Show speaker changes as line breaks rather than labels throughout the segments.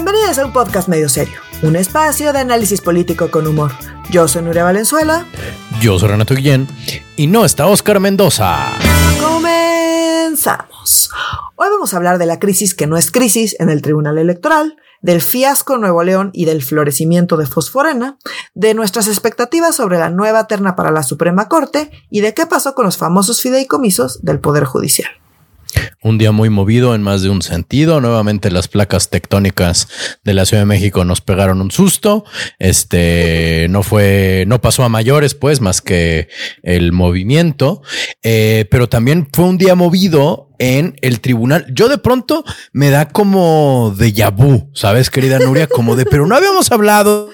Bienvenidos a un podcast medio serio, un espacio de análisis político con humor. Yo soy Nuria Valenzuela.
Yo soy Renato Guillén. Y no está Oscar Mendoza.
Comenzamos. Hoy vamos a hablar de la crisis que no es crisis en el Tribunal Electoral, del fiasco en Nuevo León y del florecimiento de Fosforena, de nuestras expectativas sobre la nueva terna para la Suprema Corte y de qué pasó con los famosos fideicomisos del Poder Judicial.
Un día muy movido en más de un sentido. Nuevamente las placas tectónicas de la Ciudad de México nos pegaron un susto. Este no fue, no pasó a mayores, pues, más que el movimiento. Eh, pero también fue un día movido en el tribunal. Yo de pronto me da como de vu, ¿sabes, querida Nuria? Como de, pero no habíamos hablado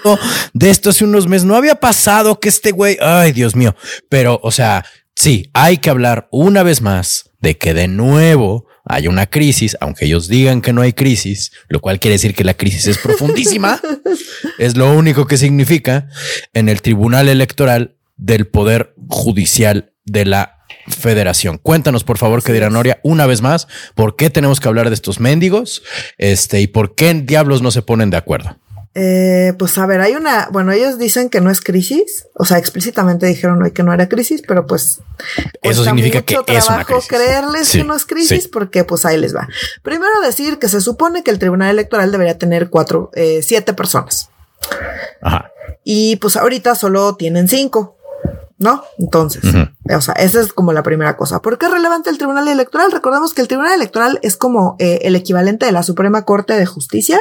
de esto hace unos meses. No había pasado que este güey, ay, Dios mío. Pero, o sea, sí, hay que hablar una vez más de que de nuevo hay una crisis, aunque ellos digan que no hay crisis, lo cual quiere decir que la crisis es profundísima, es lo único que significa en el Tribunal Electoral del Poder Judicial de la Federación. Cuéntanos, por favor, que dirá Noria, una vez más, por qué tenemos que hablar de estos mendigos este, y por qué diablos no se ponen de acuerdo.
Eh, pues a ver, hay una, bueno, ellos dicen que no es crisis, o sea, explícitamente dijeron hoy que no era crisis, pero pues
eso significa que es una crisis.
creerles que no es crisis, porque pues ahí les va. Primero decir que se supone que el Tribunal Electoral debería tener cuatro, eh, siete personas. Ajá. Y pues ahorita solo tienen cinco. ¿no? Entonces, o sea, esa es como la primera cosa. ¿Por qué es relevante el Tribunal Electoral? Recordemos que el Tribunal Electoral es como eh, el equivalente de la Suprema Corte de Justicia,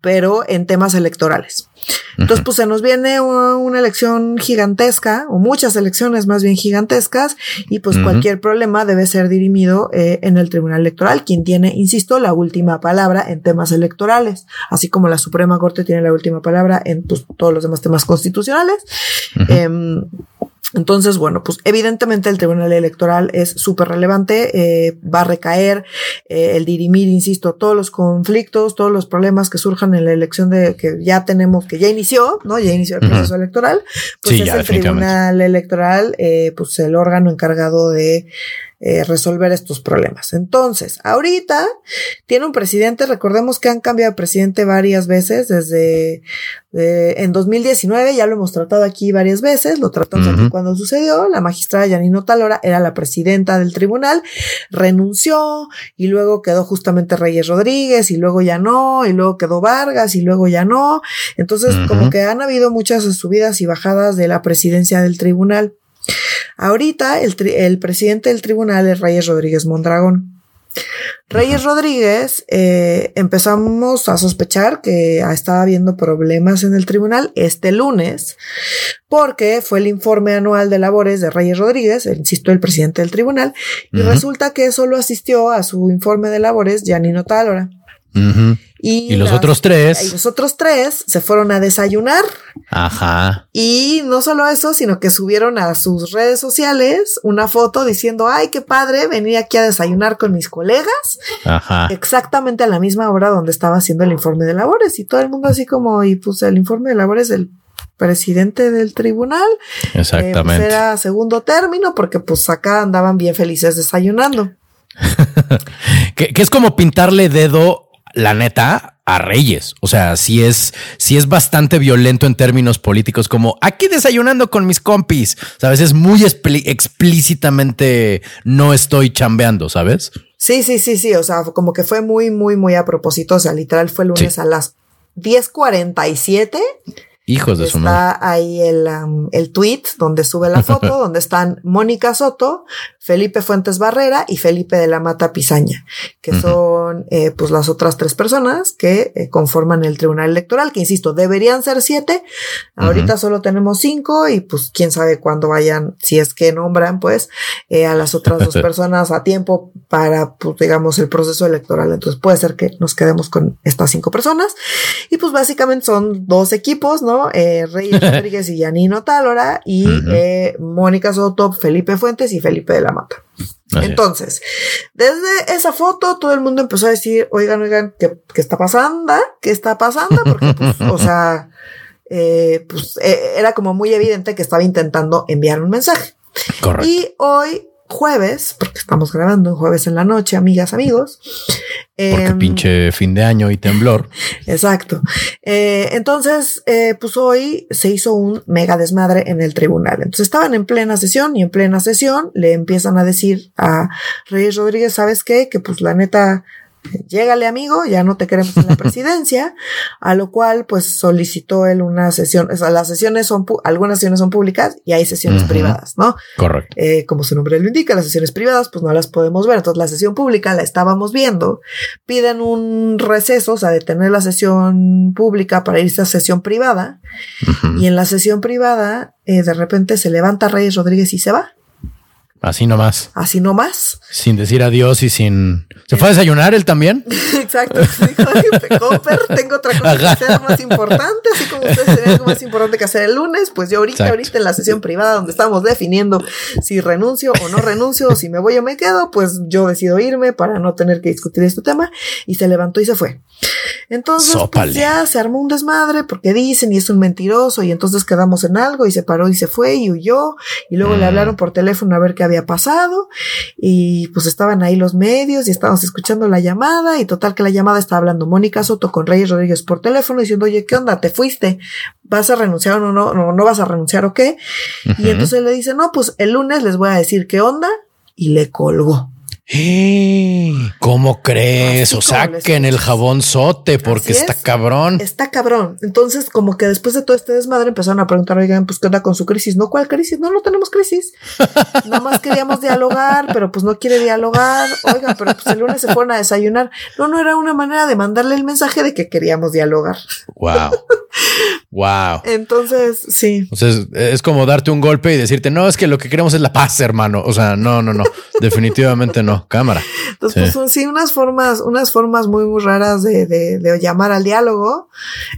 pero en temas electorales. Entonces, pues se nos viene una, elección gigantesca, o muchas elecciones más bien gigantescas, y pues cualquier problema debe ser dirimido eh, en el Tribunal Electoral, quien tiene, insisto, la última palabra en temas electorales, así como la Suprema Corte tiene la última palabra en pues, todos los demás temas constitucionales. Entonces, bueno, pues evidentemente el Tribunal Electoral es súper relevante, eh, va a recaer eh, el dirimir, insisto, todos los conflictos, todos los problemas que surjan en la elección de que ya tenemos, que ya inició, ¿no? Ya inició el proceso electoral, pues es el Tribunal Electoral, eh, pues el órgano encargado de eh, resolver estos problemas. Entonces, ahorita tiene un presidente, recordemos que han cambiado de presidente varias veces desde eh, en 2019, ya lo hemos tratado aquí varias veces, lo tratamos aquí cuando sucedió, la magistrada Yanino Talora era la presidenta del tribunal, renunció y luego quedó justamente Reyes Rodríguez y luego ya no, y luego quedó Vargas y luego ya no. Entonces, como que han habido muchas subidas y bajadas de la presidencia del tribunal. Ahorita el, presidente del tribunal es Reyes Rodríguez Mondragón. Reyes Rodríguez, eh, empezamos a sospechar que estaba habiendo problemas en el tribunal este lunes, porque fue el informe anual de labores de Reyes Rodríguez, insisto, el presidente del tribunal, y resulta que solo asistió a su informe de labores Janino Tálora.
Y, los otros tres.
Y los otros tres se fueron a desayunar.
Ajá.
Y no solo eso, sino que subieron a sus redes sociales una foto diciendo, ay, qué padre, venir aquí a desayunar con mis colegas. Ajá. Exactamente a la misma hora donde estaba haciendo el informe de labores. Y todo el mundo así como, y pues el informe de labores del presidente del tribunal.
Eh, pues, Exactamente.
era segundo término porque pues acá andaban bien felices desayunando.
que, que, es como pintarle dedo la neta, a Reyes. O sea, si es, si es bastante violento en términos políticos, como aquí desayunando con mis compis. Sabes, es muy explícitamente no estoy chambeando, ¿sabes?
Sí, sí, sí, sí. O sea, como que fue muy, muy, muy a propósito. O sea, literal fue lunes a las 10:47
Hijos de
su
madre.
Está ahí el, el tweet donde sube la foto, donde están Mónica Soto, Felipe Fuentes Barrera y Felipe de la Mata Pizaña, que son eh, pues las otras tres personas que eh, conforman el Tribunal Electoral, que insisto, deberían ser siete. Ahorita solo tenemos cinco y pues quién sabe cuándo vayan, si es que nombran pues eh, a las otras dos personas a tiempo para pues digamos el proceso electoral. Entonces puede ser que nos quedemos con estas cinco personas y pues básicamente son dos equipos, ¿no? Eh, Reyes Rodríguez y Yanino Tálora y eh, Mónica Soto, Felipe Fuentes y Felipe de la Mata. Entonces, desde esa foto todo el mundo empezó a decir, oigan, oigan, ¿qué, está pasando? ¿Qué está pasando? Porque, pues, o sea, eh, pues era como muy evidente que estaba intentando enviar un mensaje.
Correcto.
Y hoy jueves, porque estamos grabando jueves en la noche, amigas, amigos,
Porque
Em,
pinche fin de año y temblor.
Exacto. Eh, entonces, eh, pues hoy se hizo un mega desmadre en el tribunal. Entonces estaban en plena sesión y en plena sesión le empiezan a decir a Reyes Rodríguez, ¿sabes qué? Que pues la neta, llégale amigo, ya no te queremos en la presidencia, a lo cual pues solicitó él una sesión, o sea, las sesiones son, algunas sesiones son públicas y hay sesiones privadas, ¿no?
Correcto.
Eh, como su nombre lo indica, las sesiones privadas, pues no las podemos ver. Entonces, la sesión pública la estábamos viendo. Piden un receso, o sea, detener la sesión pública para irse a sesión privada. Y en la sesión privada, eh, de repente se levanta Reyes Rodríguez y se va.
Así nomás.
Así nomás.
Sin decir adiós y sin. ¿Se fue a desayunar él también?
Exacto. Dijo, "Ay, Cooper, tengo otra cosa
Ajá.
que hacer más importante, así como ustedes tienen algo más importante que hacer el lunes, pues yo ahorita,
Exacto.
ahorita en la sesión privada donde estamos definiendo si renuncio o no renuncio, o si me voy o me quedo, pues yo decido irme para no tener que discutir este tema y se levantó y se fue. Entonces, pues ya se armó un desmadre porque dicen y es un mentiroso y entonces quedamos en algo y se paró y se fue y huyó y luego le
Mm.
hablaron por teléfono a ver qué había pasado y pues estaban ahí los medios y estábamos escuchando la llamada y total que la llamada estaba hablando Mónica Soto con Reyes Rodríguez por teléfono diciendo, oye, ¿qué onda? ¿Te fuiste? ¿Vas a renunciar o no? ¿No, no vas a renunciar o qué? Y entonces le dice, no, pues el lunes les voy a decir qué onda y le colgó.
¡Eh! ¿Cómo crees?
Así
o saquen el jabón sote porque está
es.
cabrón.
Está cabrón. Entonces, como que después de todo este desmadre empezaron a preguntar, oigan, pues qué onda con su crisis. No, ¿cuál crisis? No, no tenemos crisis. Nada más queríamos dialogar, pero pues no quiere dialogar. Oigan, pero pues el lunes se fueron a desayunar. No, no era una manera de mandarle el mensaje de que queríamos dialogar.
Wow. wow.
Entonces, sí.
O sea, es, es como darte un golpe y decirte, no, es que lo que queremos es la paz, hermano. O sea, no, no, no. Definitivamente no. Cámara.
Entonces,
Sí.
pues son sí unas formas, unas formas muy, muy raras de, de, de llamar al diálogo,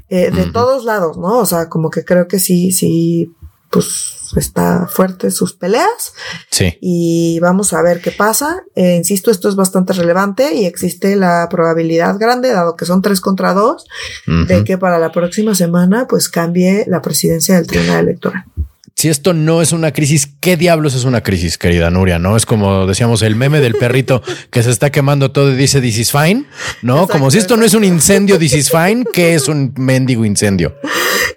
eh, de todos lados, ¿no? O sea, como que creo que sí, sí, pues está fuerte sus peleas.
Sí.
y vamos a ver qué pasa. Eh, insisto, esto es bastante relevante y existe la probabilidad grande, dado que son tres contra dos, de que para la próxima semana pues cambie la presidencia del Tribunal Electoral.
Si esto no es una crisis, ¿qué diablos es una crisis, querida Nuria? No es como decíamos el meme del perrito que se está quemando todo y dice this is fine. No,
Exacto,
como si esto no es un incendio, this is fine. ¿Qué es un mendigo incendio?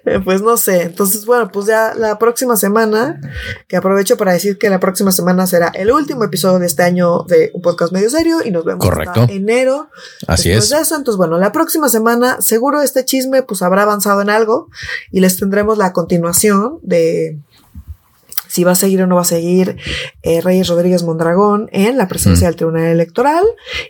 Eh, pues no sé. Entonces, bueno, pues ya la próxima semana, que aprovecho para decir que la próxima semana será el último episodio de este año de un podcast medio serio y nos vemos
Correcto.
hasta enero.
Así
Después
es.
de eso, entonces, bueno, la próxima semana seguro este chisme pues habrá avanzado en algo y les tendremos la continuación de si va a seguir o no va a seguir eh, Reyes Rodríguez Mondragón en la presidencia
Mm.
del Tribunal Electoral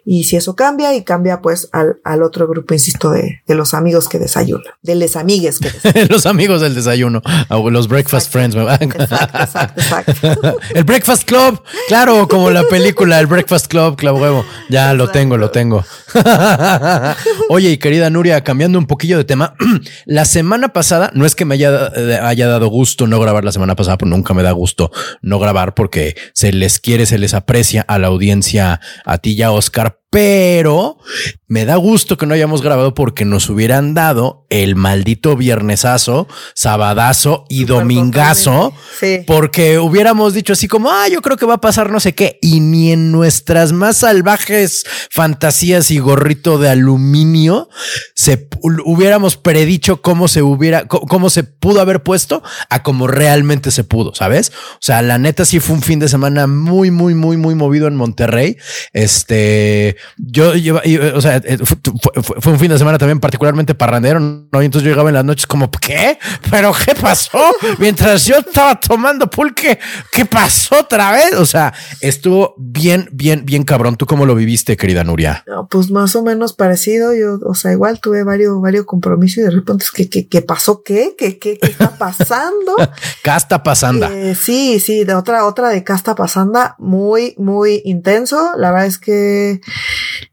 y si eso cambia y cambia pues al, al otro grupo, insisto, de, de los amigos que desayunan, de les amigues que desayunan.
los amigos del desayuno, o los breakfast friends.
Exacto, exacto, exacto.
el Breakfast Club, claro, como la película, el Breakfast Club, claro, huevo. Ya lo tengo, lo tengo. Oye, y querida Nuria, cambiando un poquillo de tema, la semana pasada, no es que me haya, eh, haya dado gusto no grabar la semana pasada, pues nunca me da gusto no grabar porque se les quiere, se les aprecia a la audiencia, a ti y a Oscar, pero me da gusto que no hayamos grabado porque nos hubieran dado el maldito viernesazo, sabadazo y domingazo.
Sí.
Porque hubiéramos dicho así como, ah, yo creo que va a pasar no sé qué. Y ni en nuestras más salvajes fantasías y gorrito de aluminio se hubiéramos predicho cómo se hubiera, cómo se pudo haber puesto a como realmente se pudo, ¿sabes? O sea, la neta sí fue un fin de semana muy, muy, muy, muy movido en Monterrey. Este, yo lleva, y, o sea, eh, fue, un fin de semana también particularmente parrandero, ¿no? Y entonces yo llegaba en las noches como, ¿qué? ¿Pero qué pasó? Mientras yo estaba tomando pulque, ¿qué pasó otra vez? O sea, estuvo bien, bien, bien cabrón. ¿Tú cómo lo viviste, querida Nuria?
No, pues más o menos parecido. Yo, o sea, igual tuve varios, varios compromisos y de repente es que, que, ¿qué pasó? ¿Qué? ¿Qué, qué, qué está pasando?
Casta pasanda.
Eh, sí, sí, de otra, otra de casta pasanda, muy, muy intenso. La verdad es que,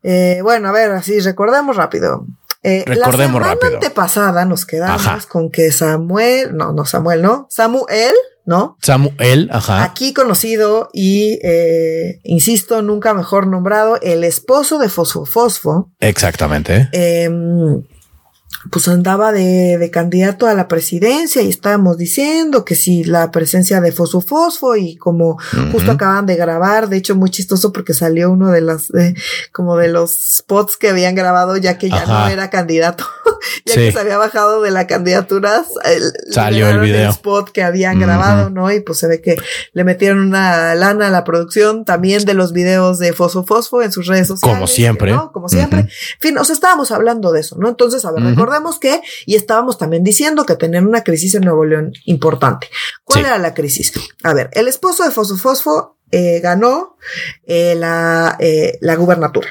eh, bueno, a ver, así recordemos rápido. Eh,
Recordemos
la semana
rápido.
antepasada nos quedamos
Ajá.
con que Samuel, no, no Samuel, no, Samuel, ¿no?
Samuel, ajá.
Aquí conocido y, eh, insisto, nunca mejor nombrado, el esposo de Fosfo Fosfo,
Exactamente.
em, pues andaba de, de, candidato a la presidencia y estábamos diciendo que si la presencia de Fosfo Fosfo y como justo acaban de grabar, de hecho muy chistoso porque salió uno de las, como de los spots que habían grabado ya que ya no era candidato, ya que se había bajado de la candidatura,
salió el video.
spot que habían grabado, ¿no? Y pues se ve que le metieron una lana a la producción también de los videos de Fosfo Fosfo en sus redes sociales.
Como siempre.
¿no? Como siempre. En fin, o sea, estábamos hablando de eso, ¿no? Entonces, a ver, recordemos que, y estábamos también diciendo que tenían una crisis en Nuevo León importante. ¿Cuál era la crisis? A ver, el esposo de Fosfo Fosfo eh, ganó eh, la, eh, la gubernatura.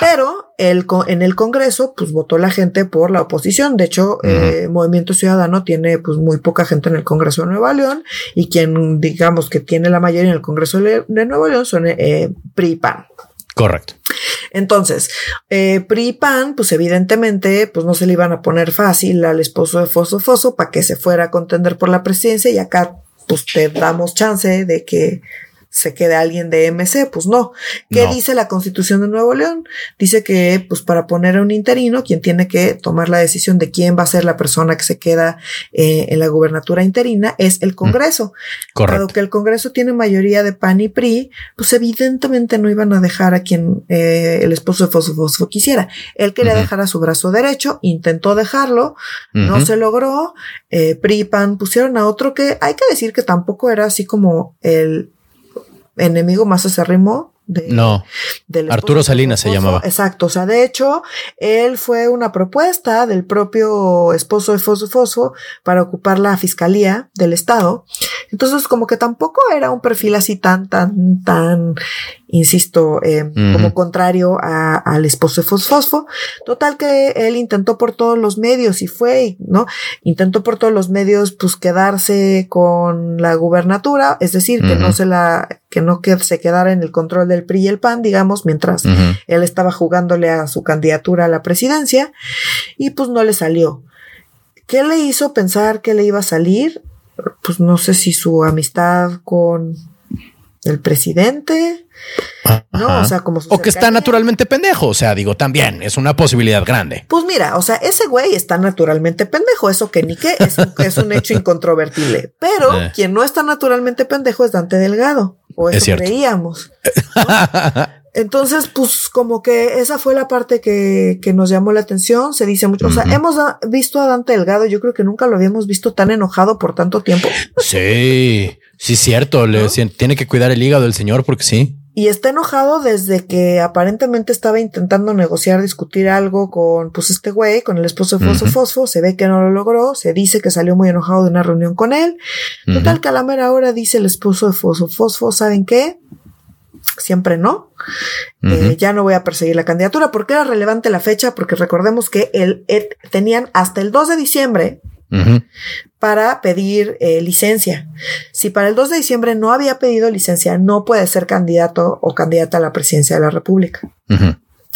Pero el, en el Congreso, pues votó la gente por la oposición. De hecho, eh, Movimiento Ciudadano tiene pues muy poca gente en el Congreso de Nueva León y quien digamos que tiene la mayoría en el Congreso de, Nueva León son eh, PRI PAN.
Correcto.
Entonces, eh, PRI PAN, pues evidentemente, pues no se le iban a poner fácil al esposo de Foso Foso para que se fuera a contender por la presidencia y acá pues te damos chance de que se quede alguien de MC, pues no. ¿Qué dice la Constitución de Nuevo León? Dice que, pues para poner a un interino, quien tiene que tomar la decisión de quién va a ser la persona que se queda eh, en la gubernatura interina es el Congreso.
Correcto. Dado
que el Congreso tiene mayoría de PAN y PRI, pues evidentemente no iban a dejar a quien eh, el esposo de Fosfo, Fosfo quisiera. Él quería dejar a su brazo derecho, intentó dejarlo, no se logró. Eh, PRI y PAN pusieron a otro que hay que decir que tampoco era así como el enemigo más acérrimo de,
no. Arturo Salinas se llamaba.
Exacto. O sea, de hecho, él fue una propuesta del propio esposo de Fosfo Fosfo para ocupar la fiscalía del Estado. Entonces, como que tampoco era un perfil así tan, tan, tan insisto, eh, como contrario a, al esposo de Fosfosfo. Total que él intentó por todos los medios y fue, ¿no? Intentó por todos los medios, pues, quedarse con la gubernatura, es decir, que no se la, que no que se quedara en el control del PRI y el PAN, digamos, mientras él estaba jugándole a su candidatura a la presidencia y pues no le salió. ¿Qué le hizo pensar que le iba a salir? Pues no sé si su amistad con el presidente, no, o sea, como
O que está naturalmente pendejo. O sea, digo, también es una posibilidad grande.
Pues mira, o sea, ese güey está naturalmente pendejo. Eso que ni que es, un hecho incontrovertible. Pero eh. quien no está naturalmente pendejo es Dante Delgado. O eso creíamos. Entonces, pues como que esa fue la parte que, que nos llamó la atención. Se dice mucho. O sea, hemos visto a Dante Delgado. Yo creo que nunca lo habíamos visto tan enojado por tanto tiempo.
Sí, sí, cierto. Le, tiene que cuidar el hígado del señor porque sí.
Y está enojado desde que aparentemente estaba intentando negociar, discutir algo con, pues, este güey, con el esposo de Fosfo Fosfo. Se ve que no lo logró. Se dice que salió muy enojado de una reunión con él. Total, que a la mera hora dice el esposo de Fosfo Fosfo, ¿saben qué? Siempre no. Eh, ya no voy a perseguir la candidatura. ¿Por qué era relevante la fecha? Porque recordemos que el, tenían hasta el 2 de diciembre para pedir eh, licencia. Si para el 2 de diciembre no había pedido licencia, no puede ser candidato o candidata a la presidencia de la República.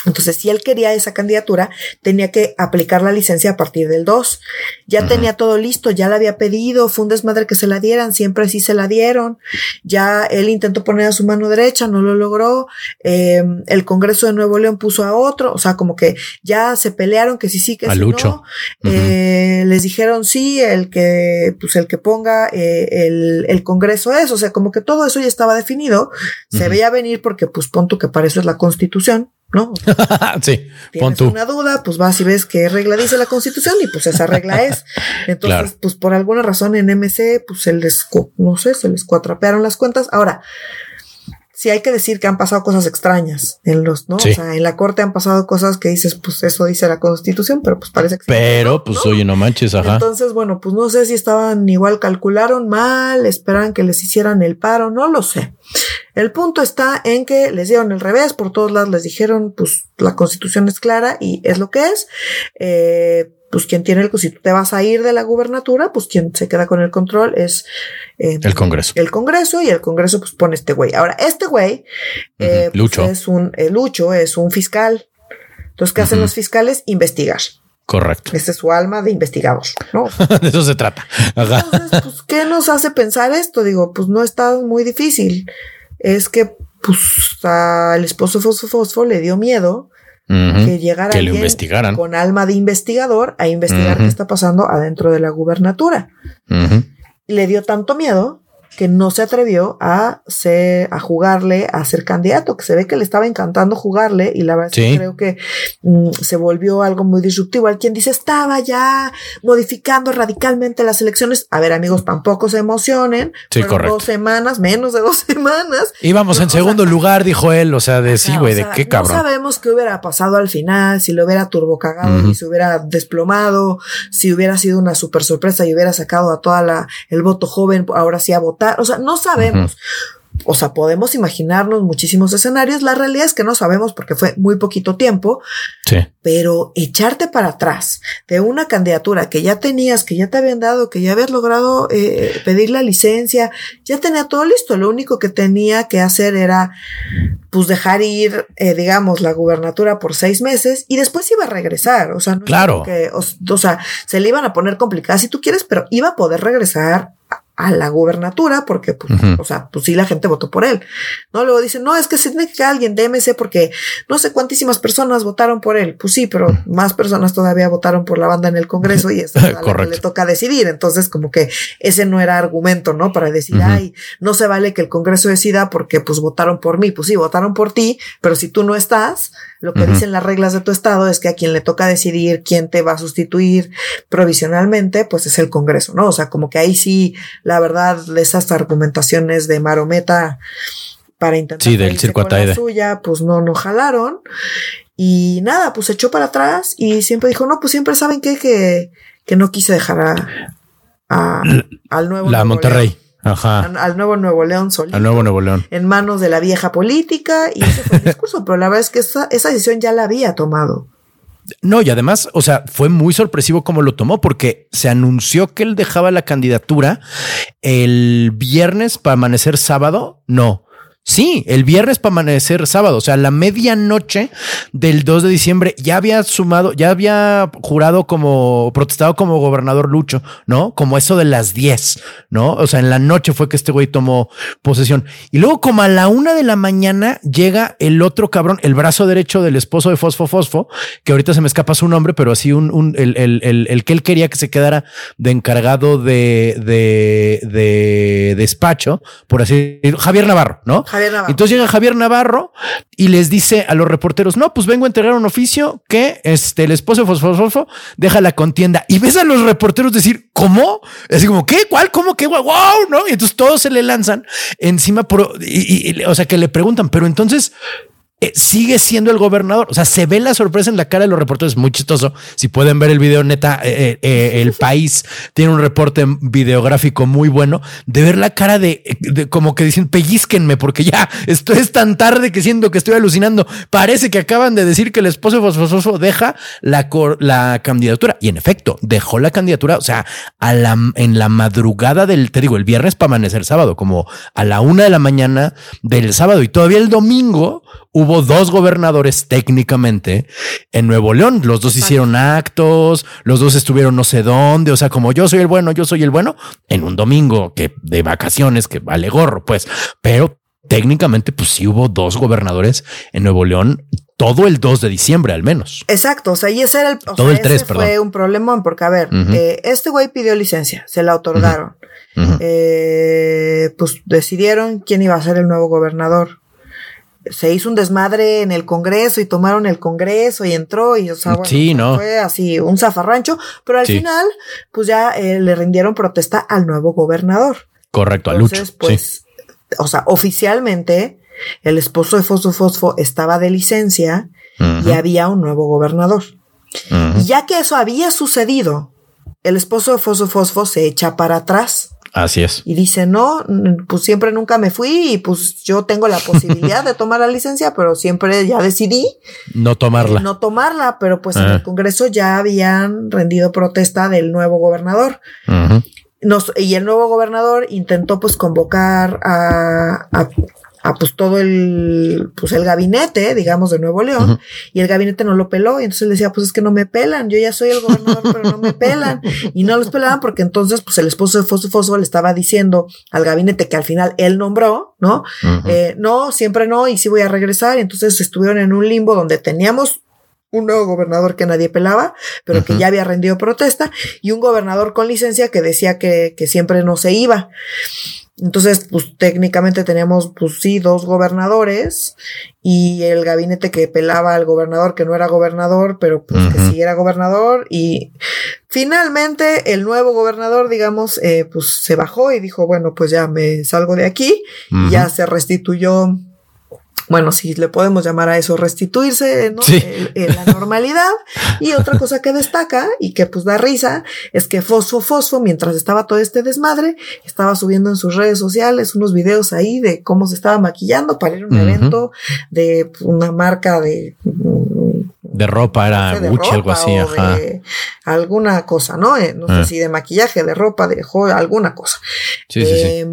Entonces, si él quería esa candidatura, tenía que aplicar la licencia a partir del 2. Ya tenía todo listo, ya la había pedido, fue un desmadre que se la dieran, siempre sí se la dieron. Ya él intentó poner a su mano derecha, no lo logró. Em, el Congreso de Nuevo León puso a otro, o sea, como que ya se pelearon que sí, sí, que sí, no. Eh, les dijeron sí, el que, pues el que ponga eh, el, el, Congreso es, o sea, como que todo eso ya estaba definido. Se veía venir porque, pues, punto que para eso es la Constitución ¿no?
sí.
Tienes una duda, pues vas y ves qué regla dice la constitución y pues esa regla es. Entonces, pues por alguna razón en MC, pues se les, no sé, se les cuatrapearon las cuentas. Ahora, sí hay que decir que han pasado cosas extrañas en los, ¿no? O sea, en la corte han pasado cosas que dices, pues eso dice la constitución, pero pues parece que...
Pero, pues oye, no manches, ajá.
Entonces, bueno, pues no sé si estaban igual, calcularon mal, esperaban que les hicieran el paro, no lo sé. El punto está en que les dieron el revés, por todos lados les dijeron, pues la constitución es clara y es lo que es. Eh, pues quien tiene el, si tú te vas a ir de la gubernatura, pues quien se queda con el control es
eh, el Congreso.
El Congreso y el Congreso pues pone este güey. Ahora, este güey eh, pues, Lucho. es un, el Lucho es un fiscal. Entonces, ¿qué hacen los fiscales? Investigar.
Correcto.
Este es su alma de investigador, ¿no?
de eso se trata.
Entonces, pues, ¿qué nos hace pensar esto? Digo, pues no está muy difícil. Es que, pues, al esposo Fosfo Fosfo le dio miedo que llegara
que lo
alguien
investigaran.
con alma de investigador a investigar qué está pasando adentro de la gubernatura. Le dio tanto miedo que no se atrevió a ser, a jugarle, a ser candidato, que se ve que le estaba encantando jugarle y la verdad es que creo que mm, se volvió algo muy disruptivo. Hay quien dice estaba ya modificando radicalmente las elecciones. A ver, amigos, tampoco se emocionen.
Sí, correcto.
Dos semanas, menos de dos semanas.
Íbamos en
sea,
segundo lugar, dijo él. O sea, de sí, güey,
o
de qué cabrón.
No sabemos qué hubiera pasado al final, si lo hubiera turbocagado
Ujú.
y se hubiera desplomado, si hubiera sido una super sorpresa y hubiera sacado a toda la, el voto joven ahora sí a votar. O sea, no sabemos. O sea, podemos imaginarnos muchísimos escenarios. La realidad es que no sabemos porque fue muy poquito tiempo,
Sí.
pero echarte para atrás de una candidatura que ya tenías, que ya te habían dado, que ya habías logrado eh, pedir la licencia, ya tenía todo listo. Lo único que tenía que hacer era, pues, dejar ir, eh, digamos, la gubernatura por seis meses y después iba a regresar. O sea, no
Claro.
que, o, o sea, se le iban a poner complicadas si tú quieres, pero iba a poder regresar a- la gubernatura porque, pues, o sea, pues sí la gente votó por él. No, luego dicen, no, es que se tiene que alguien de MC porque no sé cuántísimas personas votaron por él. Pues sí, pero más personas todavía votaron por la banda en el Congreso y es a la que le toca decidir. Entonces, como que ese no era argumento, ¿no? Para decir, ay, no se vale que el Congreso decida porque pues votaron por mí. Pues sí, votaron por ti, pero si tú no estás, lo que dicen las reglas de tu estado es que a quien le toca decidir quién te va a sustituir provisionalmente, pues es el Congreso, ¿no? O sea, como que ahí sí, la verdad, esas argumentaciones de marometa para intentar
Sí, del circo
con la suya, pues no, no jalaron. Y nada, pues se echó para atrás y siempre dijo, no, pues siempre saben qué? que, que no quise dejar a, a- al nuevo
La
Nuevo
Monterrey.
León,
Ajá.
al, al nuevo Nuevo León solito
Al nuevo Nuevo León.
en manos de la vieja política y ese fue el discurso, pero la verdad es que esa, esa decisión ya la había tomado.
No, y además, o sea, fue muy sorpresivo cómo lo tomó porque se anunció que él dejaba la candidatura el viernes para amanecer sábado. No. Sí, el viernes para amanecer sábado, o sea, la medianoche del 2 de diciembre ya había sumado, ya había jurado como protestado como gobernador Lucho, ¿no? Como eso de las 10, ¿no? O sea, en la noche fue que este güey tomó posesión. Y luego como a la una de la mañana llega el otro cabrón, el brazo derecho del esposo de Fosfo Fosfo, que ahorita se me escapa su nombre, pero así un, un el, el, el, el que él quería que se quedara de encargado de, de, de despacho, por así decirlo, Javier Navarro, ¿no?
Javier Navarro.
Entonces llega Javier Navarro y les dice a los reporteros, no, pues vengo a entregar un oficio que este, el esposo de deja la contienda. Y ves a los reporteros decir, ¿cómo? Así como, ¿qué? ¿Cuál? ¿Cómo? ¿Qué? ¡Wow! ¿No? Y entonces todos se le lanzan encima, por, y, y- o sea, que le preguntan, pero entonces sigue siendo el gobernador. O sea, se ve la sorpresa en la cara de los reporteros. Muy chistoso. Si pueden ver el video, neta, eh, eh, el país tiene un reporte videográfico muy bueno de ver la cara de, de como que dicen pellizquenme porque ya esto es tan tarde que siento que estoy alucinando. Parece que acaban de decir que el esposo de Fosfososo deja la, la candidatura y en efecto dejó la candidatura. O sea, a la, en la madrugada del, te digo, el viernes para amanecer sábado, como a la una de la mañana del sábado y todavía el domingo hubo dos gobernadores técnicamente en Nuevo León. Los dos hicieron actos, los dos estuvieron no sé dónde. O sea, como yo soy el bueno, yo soy el bueno en un domingo que de vacaciones que vale gorro, pues, pero técnicamente, pues sí hubo dos gobernadores en Nuevo León todo el 2 de diciembre al menos.
Exacto, o sea, y ese era el, o
Todo
sea,
el tres,
ese fue
perdón.
un problemón porque a ver, eh, este güey pidió licencia, se la otorgaron, eh, pues decidieron quién iba a ser el nuevo gobernador. Se hizo un desmadre en el Congreso y tomaron el Congreso y entró y, o sea, bueno,
Sí, no.
fue así un zafarrancho, pero al
Sí.
final, pues ya eh, le rindieron protesta al nuevo gobernador.
Correcto, a Lucho.
Entonces,
sí.
pues, o sea, oficialmente el esposo de Fosfo Fosfo estaba de licencia y había un nuevo gobernador. Y ya que eso había sucedido, el esposo de Fosfo Fosfo se echa para atrás
Así es.
y dice, no, pues siempre nunca me fui y pues yo tengo la posibilidad de tomar la licencia, pero siempre ya decidí
No tomarla.
no tomarla, pero pues en el Congreso ya habían rendido protesta del nuevo gobernador. Nos, y el nuevo gobernador intentó pues convocar a, a, a, pues todo el pues el gabinete, digamos, de Nuevo León, y el gabinete no lo peló, y entonces él decía, pues es que no me pelan, yo ya soy el gobernador, pero no me pelan, y no los pelaban porque entonces pues el esposo de Foso Foso le estaba diciendo al gabinete que al final él nombró, ¿no? Eh, no, siempre no, y sí voy a regresar, y entonces estuvieron en un limbo donde teníamos un nuevo gobernador que nadie pelaba, pero que ya había rendido protesta, y un gobernador con licencia que decía que, que siempre no se iba. Entonces, pues técnicamente teníamos, pues sí, dos gobernadores y el gabinete que pelaba al gobernador que no era gobernador, pero pues que sí era gobernador y finalmente el nuevo gobernador, digamos, eh, pues se bajó y dijo, bueno, pues ya me salgo de aquí y ya se restituyó bueno, si le podemos llamar a eso restituirse ¿no? en, la normalidad. Y otra cosa que destaca y que pues da risa es que Fosfo Fosfo, mientras estaba todo este desmadre, estaba subiendo en sus redes sociales unos videos ahí de cómo se estaba maquillando para ir a un evento de una marca de
de ropa, era Gucci, algo así, ajá.
alguna cosa, ¿no? Eh, no sé ah. si de maquillaje, de ropa, de joya, alguna cosa. Sí, sí, sí.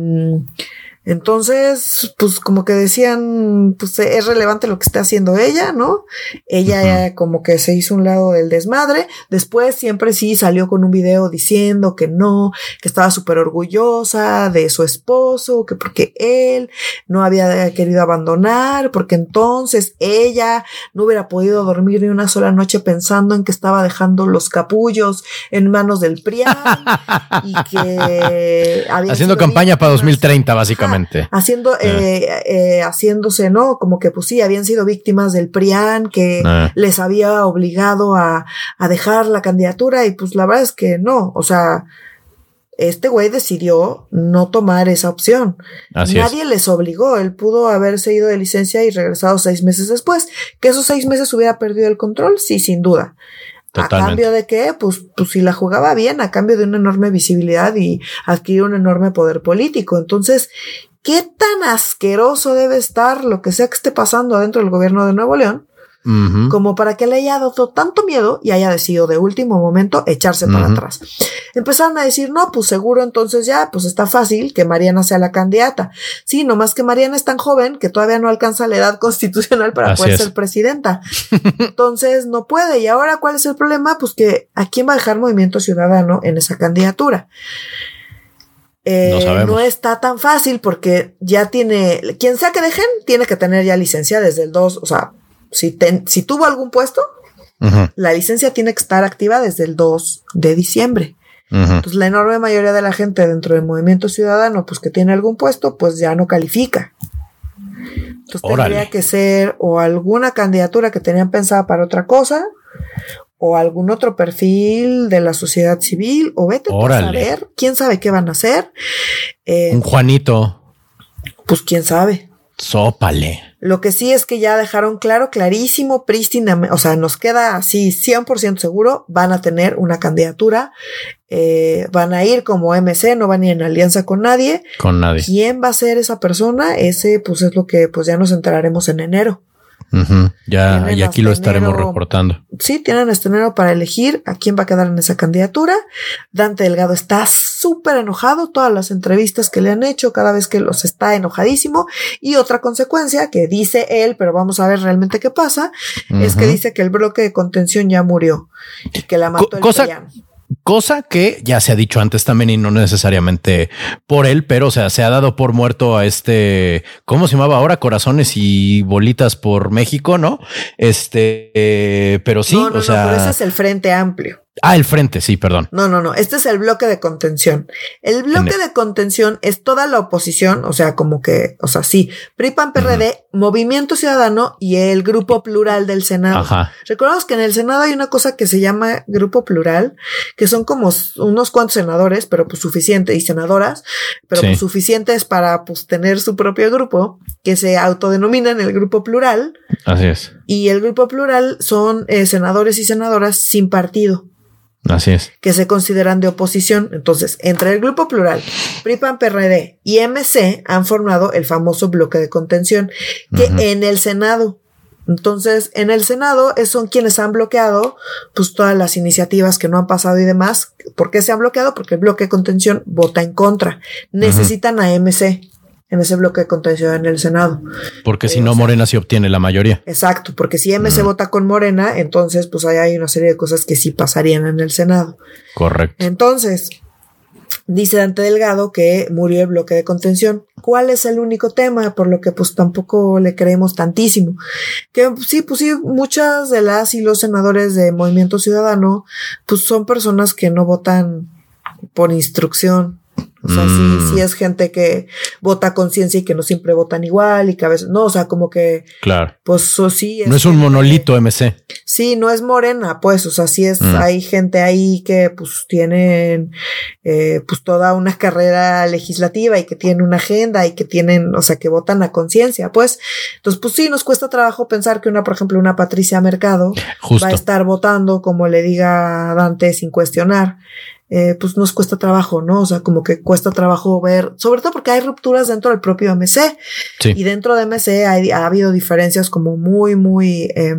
Entonces, pues como que decían, pues es relevante lo que está haciendo ella, ¿no? Ella como que se hizo un lado del desmadre. Después siempre sí salió con un video diciendo que no, que estaba súper orgullosa de su esposo, que porque él no había querido abandonar, porque entonces ella no hubiera podido dormir ni una sola noche pensando en que estaba dejando los capullos en manos del PRIAN y que
había haciendo campaña para 2030 básicamente
haciendo, ah. eh, eh, haciéndose, ¿no? Como que pues sí, habían sido víctimas del PRIAN que ah. les había obligado a, a dejar la candidatura y pues la verdad es que no, o sea, este güey decidió no tomar esa opción. Nadie les obligó. Él pudo haberse ido de licencia y regresado seis meses después. Que esos seis meses hubiera perdido el control, sí, sin duda. ¿A cambio de qué? Pues, pues si la jugaba bien, a cambio de una enorme visibilidad y adquirir un enorme poder político. Entonces, ¿qué tan asqueroso debe estar lo que sea que esté pasando adentro del gobierno de Nuevo León? como para que le haya dado tanto miedo y haya decidido de último momento echarse para atrás. Empezaron a decir, no, pues seguro entonces ya, pues está fácil que Mariana sea la candidata. Sí, nomás que Mariana es tan joven que todavía no alcanza la edad constitucional para poder ser presidenta. Entonces no puede. Y ahora, ¿cuál es el problema? Pues que a quién va a dejar Movimiento Ciudadano en esa candidatura. Eh, no, está tan fácil porque ya tiene, quien sea que dejen, tiene que tener ya licencia desde el 2, o sea, si, si tuvo algún puesto, la licencia tiene que estar activa desde el 2 de diciembre. Entonces, la enorme mayoría de la gente dentro del movimiento ciudadano, pues que tiene algún puesto, pues ya no califica. Entonces, tendría que ser o alguna candidatura que tenían pensada para otra cosa, o algún otro perfil de la sociedad civil, o vete a saber, quién sabe qué van a hacer.
Eh, Un Juanito.
Pues quién sabe.
Sópale.
Lo que sí es que ya dejaron claro, clarísimo, prístina, o sea, nos queda así 100% seguro, van a tener una candidatura, eh, van a ir como MC, no van a ir en alianza con nadie.
Con nadie.
¿Quién va a ser esa persona? Ese, pues es lo que pues ya nos enteraremos en enero.
Ya, y aquí lo estaremos reportando.
Sí, tienen este enero para elegir a quién va a quedar en esa candidatura. Dante Delgado está súper enojado, todas las entrevistas que le han hecho, cada vez que los está enojadísimo. Y otra consecuencia que dice él, pero vamos a ver realmente qué pasa, es que dice que el bloque de contención ya murió y que la mató el
cosa, Cosa que ya se ha dicho antes también y no necesariamente por él, pero o sea, se ha dado por muerto a este, ¿cómo se llamaba ahora? Corazones y bolitas por México, ¿no? Este, eh, pero sí, o sea.
pero ese es el Frente Amplio.
Ah, el frente, sí, perdón.
No, no, no. Este es el bloque de contención. El bloque de contención es toda la oposición, o sea, como que, o sea, sí, PRIPAN, PRD, Movimiento Ciudadano y el grupo plural del Senado. Ajá. Recordamos que en el Senado hay una cosa que se llama grupo plural, que son como unos cuantos senadores, pero pues suficiente, y senadoras, pero pues suficientes para pues tener su propio grupo, que se autodenominan el grupo plural.
Así es.
Y el grupo plural son eh, senadores y senadoras sin partido.
Así es.
Que se consideran de oposición. Entonces, entre el grupo plural, PRIPAN, PRD y MC han formado el famoso bloque de contención que en el Senado. Entonces, en el Senado son quienes han bloqueado pues todas las iniciativas que no han pasado y demás. ¿Por qué se han bloqueado? Porque el bloque de contención vota en contra. Necesitan a MC en ese bloque de contención en el Senado.
Porque si no, Morena sí obtiene la mayoría.
Exacto, porque si MC vota con Morena, entonces pues ahí hay una serie de cosas que sí pasarían en el Senado.
Correcto.
Entonces, Dice Dante Delgado que murió el bloque de contención. ¿Cuál es el único tema? Por lo que pues tampoco le creemos tantísimo. Que sí, pues sí, muchas de las y los senadores de Movimiento Ciudadano pues son personas que no votan por instrucción, o sea, sí, sí mm. es gente que vota conciencia y que no siempre votan igual y que a veces, no, o sea, como que.
Claro.
Pues sí.
Es no es un monolito MC.
Sí, no es morena, pues, o sea, sí es, mm. hay gente ahí que pues tienen, eh, pues toda una carrera legislativa y que tienen una agenda y que tienen, o sea, que votan a conciencia, pues. Entonces, pues sí, nos cuesta trabajo pensar que una, por ejemplo, una Patricia Mercado va a estar votando como le diga Dante sin cuestionar. Eh, pues nos cuesta trabajo, ¿no? O sea, como que cuesta trabajo ver, sobre todo porque hay rupturas dentro del propio MC. Y dentro de MC ha habido diferencias como muy, muy eh,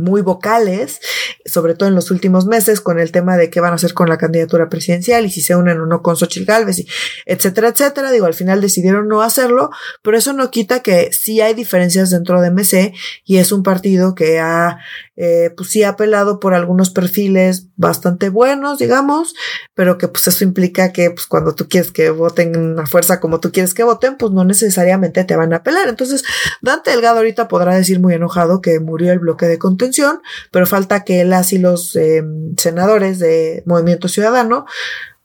muy vocales, sobre todo en los últimos meses, con el tema de qué van a hacer con la candidatura presidencial y si se unen o no con Xochitl Galvez, y etcétera, etcétera. Digo, al final decidieron no hacerlo, pero eso no quita que sí hay diferencias dentro de MC y es un partido que ha, eh, pues sí ha apelado por algunos perfiles bastante buenos, digamos, pero que pues eso implica que pues cuando tú quieres que voten a fuerza como tú quieres que voten, pues no necesariamente te van a apelar. Entonces, Dante Delgado ahorita podrá decir muy enojado que murió el bloque de contención pero falta que las y los em, senadores de Movimiento Ciudadano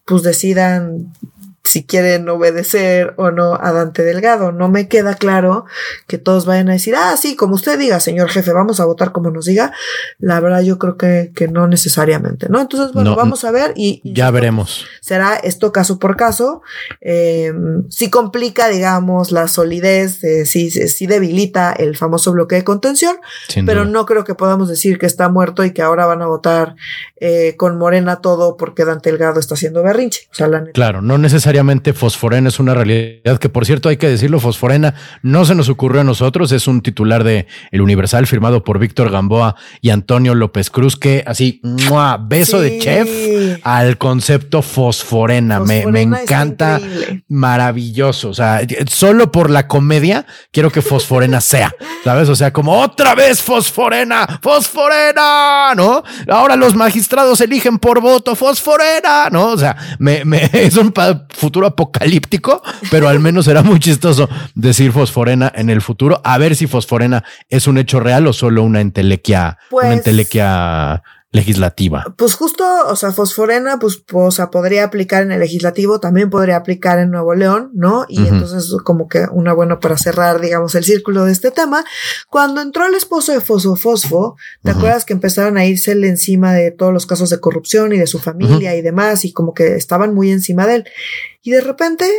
pues decidan si quieren obedecer o no a Dante Delgado. No me queda claro que todos vayan a decir, ah, sí, como usted diga, señor jefe, vamos a votar como nos diga. La verdad, yo creo que, que no necesariamente, ¿no? Entonces, bueno, vamos a ver y,
ya veremos.
Será esto caso por caso. Eh, si complica, digamos, la solidez, eh, si, si debilita el famoso bloque de contención, pero no creo que podamos decir que está muerto y que ahora van a votar eh, con Morena todo porque Dante Delgado está haciendo berrinche. O sea, la
Claro, no necesariamente Fosforena es una realidad que, por cierto, hay que decirlo, Fosforena no se nos ocurrió a nosotros, es un titular de El Universal firmado por Víctor Gamboa y Antonio López Cruz, que así, beso de chef al concepto Fosforena. me, encanta, maravilloso. O sea, solo por la comedia quiero que Fosforena sea, ¿sabes? O sea, como otra vez Fosforena, Fosforena, ¿no? Ahora los magistrados eligen por voto Fosforena, ¿no? O sea, me, me es un futuro apocalíptico, pero al menos será muy chistoso decir fosforena en el futuro, a ver si fosforena es un hecho real o solo una entelequia, una pues entelequia legislativa.
Pues justo, o sea, fosforena, pues, o sea, podría aplicar en el legislativo, también podría aplicar en Nuevo León, ¿no? Y entonces como que una buena para cerrar, digamos, el círculo de este tema. Cuando entró el esposo de Fosfo Fosfo, ¿te acuerdas que empezaron a irse encima de todos los casos de corrupción y de su familia y demás, y como que estaban muy encima de él? Y de repente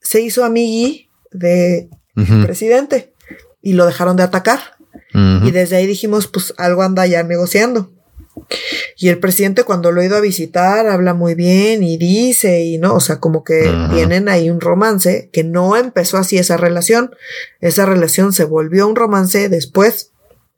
se hizo amigui de presidente y lo dejaron de atacar. Y desde ahí dijimos, pues algo anda ya negociando. Y el presidente cuando lo ha ido a visitar habla muy bien y dice y no, o sea, como que tienen ahí un romance que no empezó así esa relación. Esa relación se volvió un romance después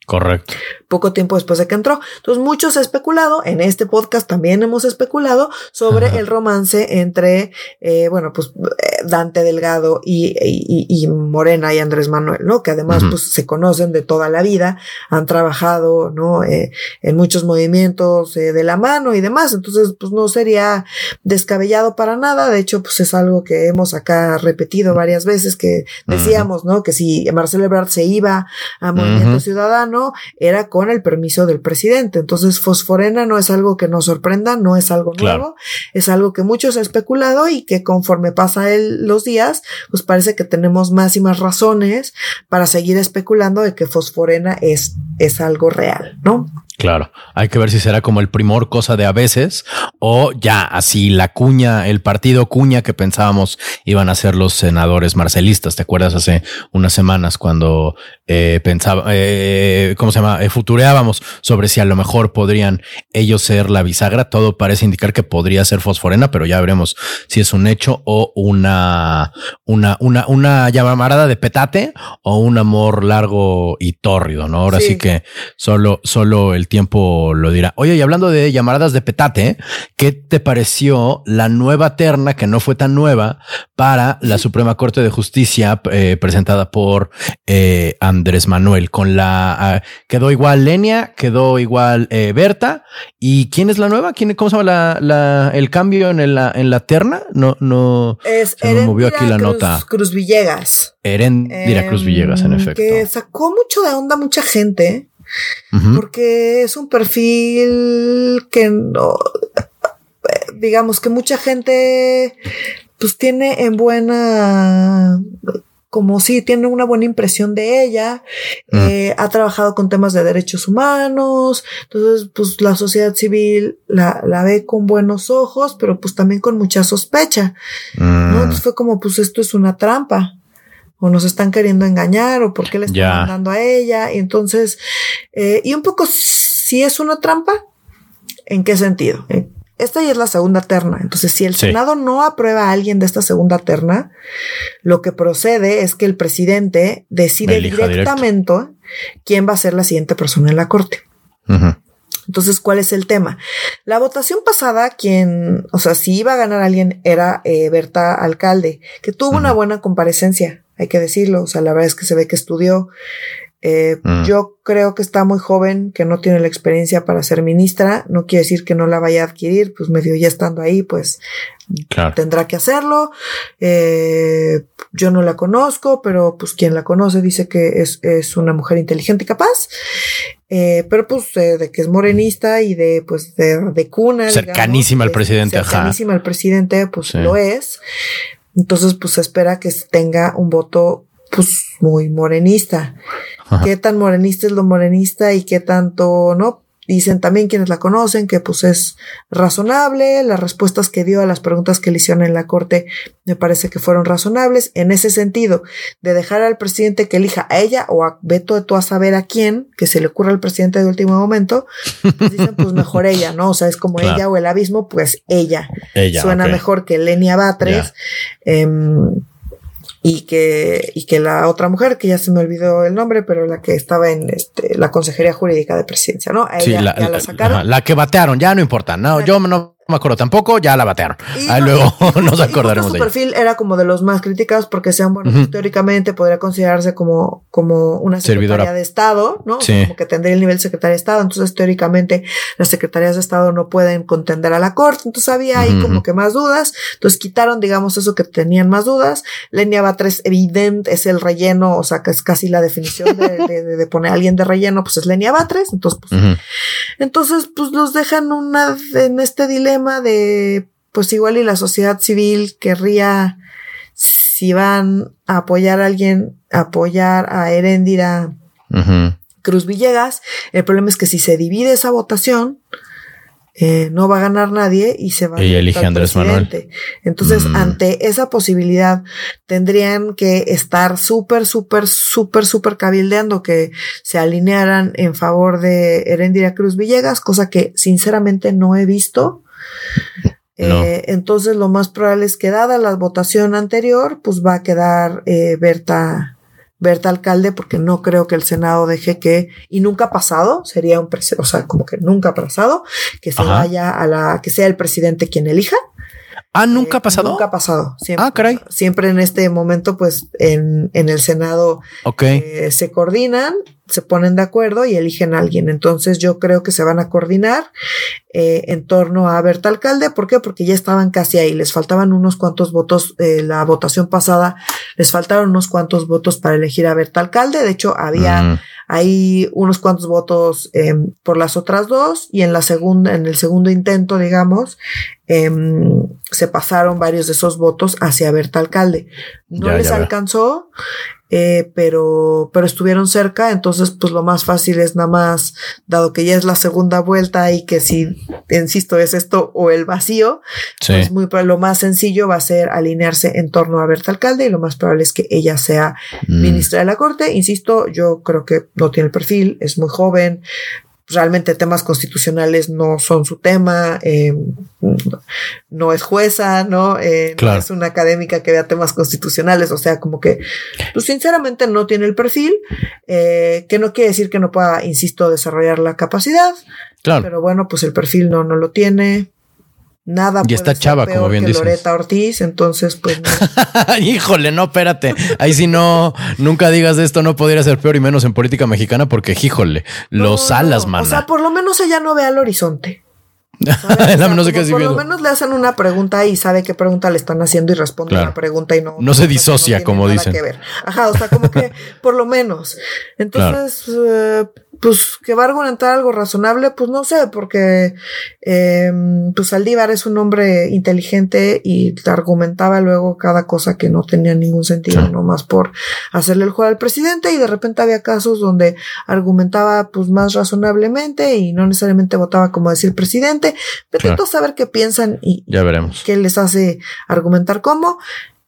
Correcto.
Poco tiempo después de que entró. Entonces, muchos han especulado, en este podcast también hemos especulado sobre el romance entre, eh, bueno, pues eh, Dante Delgado y, y, Morena y Andrés Manuel, ¿no? Que además, pues se conocen de toda la vida, han trabajado, ¿no? Eh, en muchos movimientos de la mano y demás. Entonces, pues no sería descabellado para nada. De hecho, pues es algo que hemos acá repetido varias veces, que decíamos, ¿no? Que si Marcelo Ebrard se iba a Movimiento Ciudadano, era con el permiso del presidente. Entonces, fosforena no es algo que nos sorprenda, no es algo nuevo, es algo que muchos han especulado y que conforme pasa los días, pues parece que tenemos más y más razones para seguir especulando de que fosforena es, es algo real, ¿no?
Claro, hay que ver si será como el primor cosa de a veces o ya así la cuña, el partido cuña que pensábamos iban a ser los senadores marcelistas. ¿Te acuerdas hace unas semanas cuando eh, pensaba, eh, ¿cómo se llama? Eh, futureábamos sobre si a lo mejor podrían ellos ser la bisagra. Todo parece indicar que podría ser fosforena, pero ya veremos si es un hecho o una, una, una, una llamarada de petate o un amor largo y tórrido, ¿no? Ahora sí, que solo, solo el tiempo lo dirá. Oye, y hablando de llamaradas de petate, ¿qué te pareció la nueva terna, que no fue tan nueva, para la Suprema Corte de Justicia eh, presentada por eh, Andrés Manuel? Con la quedó igual Lenia, quedó igual eh, Berta. ¿Y quién es la nueva? ¿Quién, ¿Cómo se llama la, el cambio en la, en la terna? No, no
es se me movió aquí la nota. Cruz Villegas.
Erendira Cruz Villegas, en em, efecto.
Que sacó mucho de onda mucha gente porque es un perfil que no, digamos que mucha gente pues tiene en buena como si tiene una buena impresión de ella, mm. eh, ha trabajado con temas de derechos humanos, entonces pues la sociedad civil la, la ve con buenos ojos, pero pues también con mucha sospecha, ¿no? Mm. Entonces fue como pues esto es una trampa o nos están queriendo engañar o por qué le están mandando a ella. Y entonces, eh, y un poco si es una trampa, ¿en qué sentido? Esta ya es la segunda terna. Entonces, si el Senado no aprueba a alguien de esta segunda terna, lo que procede es que el presidente decide directamente quién va a ser la siguiente persona en la corte. Entonces, ¿cuál es el tema? La votación pasada, quien, o sea, si iba a ganar alguien era eh, Berta Alcalde, que tuvo una buena comparecencia hay que decirlo. O sea, la verdad es que se ve que estudió. Eh, mm. Yo creo que está muy joven, que no tiene la experiencia para ser ministra. No quiere decir que no la vaya a adquirir, pues medio ya estando ahí, pues tendrá que hacerlo. Eh, yo no la conozco, pero pues quien la conoce dice que es, es una mujer inteligente y capaz. Eh, pero pues de que es morenista y de pues de, de cuna.
Cercanísima al presidente.
Cercanísima al presidente, pues lo es. Entonces, pues se espera que tenga un voto pues muy morenista. ¿Qué tan morenista es lo morenista y qué tanto no? Dicen también quienes la conocen que pues es razonable, las respuestas que dio a las preguntas que le hicieron en la corte me parece que fueron razonables en ese sentido de dejar al presidente que elija a ella o a Beto de tú a saber a quién, que se le ocurra al presidente de último momento, pues dicen pues mejor ella, ¿no? O sea, es como ella o el abismo, pues ella. ella Suena mejor que Lenia Batres. Em, y que, y que la otra mujer, que ya se me olvidó el nombre, pero la que estaba en este, la Consejería Jurídica de Presidencia, ¿no?
sí, la, ya la sacaron. la que batearon, ya no importa. No, yo no, no me acuerdo tampoco, ya la batearon. Ahí luego nos acordaremos
su perfil era como de los más criticados porque sean bueno, teóricamente podría considerarse como, como una secretaria de Estado, ¿no? Como que tendría el nivel de secretaria de Estado. Entonces, teóricamente, las secretarías de Estado no pueden contender a la corte. Entonces había ahí como que más dudas. Entonces quitaron, digamos, eso que tenían más dudas. Lenia Batres, evidente, es el relleno, o sea, que es casi la definición de, de, poner a alguien de relleno, pues es Lenia Batres. Entonces, pues, entonces, pues los dejan una, en este dilema de, pues igual y la sociedad civil querría, si van a apoyar a alguien, apoyar a Herendira Cruz Villegas. El problema es que si se divide esa votación, eh, no va a ganar nadie y se va
y a elige Andrés Manuel.
Entonces, mm. ante esa posibilidad, tendrían que estar súper, súper, súper, súper cabildeando que se alinearan en favor de Herendira Cruz Villegas, cosa que sinceramente no he visto. Eh, entonces lo más probable es que dada la votación anterior, pues va a quedar eh, Berta, Berta alcalde, porque no creo que el Senado deje que, y nunca ha pasado, sería un, o sea, como que nunca ha pasado, que se vaya a la, que sea el presidente quien elija.
Ah, nunca ha pasado.
Nunca ha pasado.
Siempre, ah, caray.
Siempre en este momento, pues en, en el Senado eh, se coordinan, se ponen de acuerdo y eligen a alguien. Entonces yo creo que se van a coordinar eh, en torno a Berta Alcalde. ¿Por qué? Porque ya estaban casi ahí. Les faltaban unos cuantos votos. Eh, la votación pasada les faltaron unos cuantos votos para elegir a Berta Alcalde. De hecho, había mm. ahí unos cuantos votos em, por las otras dos y en la segunda, en el segundo intento, digamos, em, se pasaron varios de esos votos hacia Berta Alcalde. No les alcanzó, eh, pero, pero estuvieron cerca, entonces pues lo más fácil es nada más, dado que ya es la segunda vuelta y que si, insisto, es esto o el vacío, pues muy, lo más sencillo va a ser alinearse en torno a Berta Alcalde y lo más probable es que ella sea mm. ministra de la Corte. Insisto, yo creo que no tiene el perfil, es muy joven, realmente temas constitucionales no son su tema, eh, no es jueza, ¿no? Eh, no es una académica que vea temas constitucionales, o sea, como que, pues sinceramente no tiene el perfil, eh, que no quiere decir que no pueda, insisto, desarrollar la capacidad, claro. pero bueno, pues el perfil no, no lo tiene, Nada
y está chava, como bien dices.
Loreta Ortiz, entonces pues.
Híjole, no, espérate. Ahí si no, nunca digas de esto, no podría ser peor y menos en política mexicana, porque híjole, los alas, man. O
sea, por lo menos ella no ve al horizonte. por lo menos le hacen una pregunta y sabe qué pregunta le están haciendo y responde la pregunta y no.
No se disocia, como dicen.
Ajá, o sea, como que por lo menos. Entonces, eh, pues que va a argumentar algo razonable, pues no sé, porque eh, pues Saldívar es un hombre inteligente y argumentaba luego cada cosa que no tenía ningún sentido, no más por hacerle el juego al presidente y de repente había casos donde argumentaba pues más razonablemente y no necesariamente votaba como decía el presidente. Pero saber qué piensan y
ya veremos
qué les hace argumentar cómo.